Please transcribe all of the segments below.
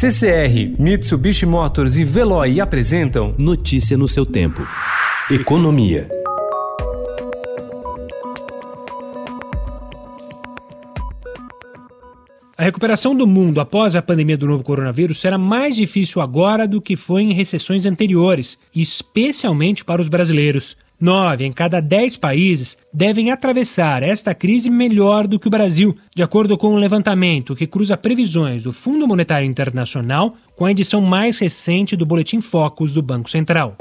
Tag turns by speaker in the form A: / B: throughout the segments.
A: CCR, Mitsubishi Motors e Veloy apresentam
B: Notícia no seu tempo. Economia.
C: A recuperação do mundo após a pandemia do novo coronavírus será mais difícil agora do que foi em recessões anteriores, especialmente para os brasileiros. Nove em cada dez países devem atravessar esta crise melhor do que o Brasil, de acordo com um levantamento que cruza previsões do Fundo Monetário Internacional com a edição mais recente do Boletim Focus do Banco Central.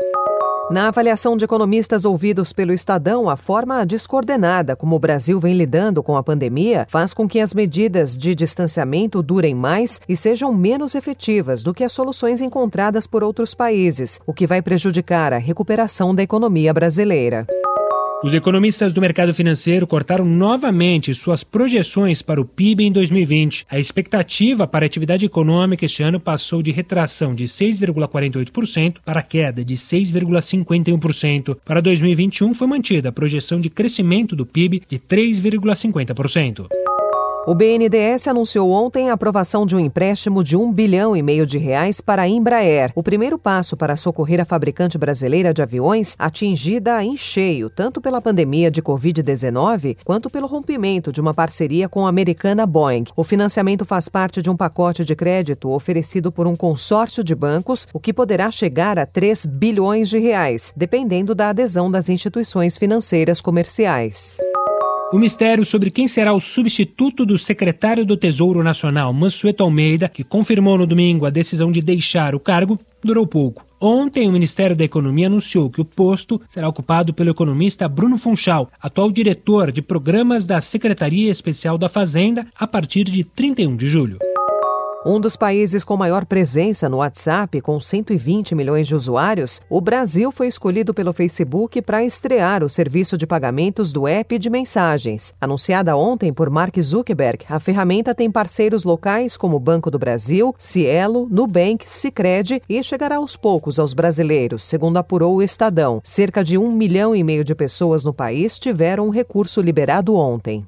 D: Na avaliação de economistas ouvidos pelo Estadão, a forma descoordenada como o Brasil vem lidando com a pandemia faz com que as medidas de distanciamento durem mais e sejam menos efetivas do que as soluções encontradas por outros países, o que vai prejudicar a recuperação da economia brasileira.
C: Os economistas do mercado financeiro cortaram novamente suas projeções para o PIB em 2020. A expectativa para a atividade econômica este ano passou de retração de 6,48% para queda de 6,51%. Para 2021 foi mantida a projeção de crescimento do PIB de 3,50%.
D: O BNDES anunciou ontem a aprovação de um empréstimo de um bilhão e meio de reais para a Embraer, o primeiro passo para socorrer a fabricante brasileira de aviões atingida em cheio tanto pela pandemia de Covid-19 quanto pelo rompimento de uma parceria com a americana Boeing. O financiamento faz parte de um pacote de crédito oferecido por um consórcio de bancos, o que poderá chegar a 3 bilhões de reais, dependendo da adesão das instituições financeiras comerciais.
C: O mistério sobre quem será o substituto do secretário do Tesouro Nacional, Mansueto Almeida, que confirmou no domingo a decisão de deixar o cargo, durou pouco. Ontem, o Ministério da Economia anunciou que o posto será ocupado pelo economista Bruno Funchal, atual diretor de programas da Secretaria Especial da Fazenda, a partir de 31 de julho.
D: Um dos países com maior presença no WhatsApp, com 120 milhões de usuários, o Brasil foi escolhido pelo Facebook para estrear o serviço de pagamentos do app de mensagens. Anunciada ontem por Mark Zuckerberg, a ferramenta tem parceiros locais como Banco do Brasil, Cielo, Nubank, Sicredi e chegará aos poucos aos brasileiros, segundo apurou o Estadão. Cerca de um milhão e meio de pessoas no país tiveram o recurso liberado ontem.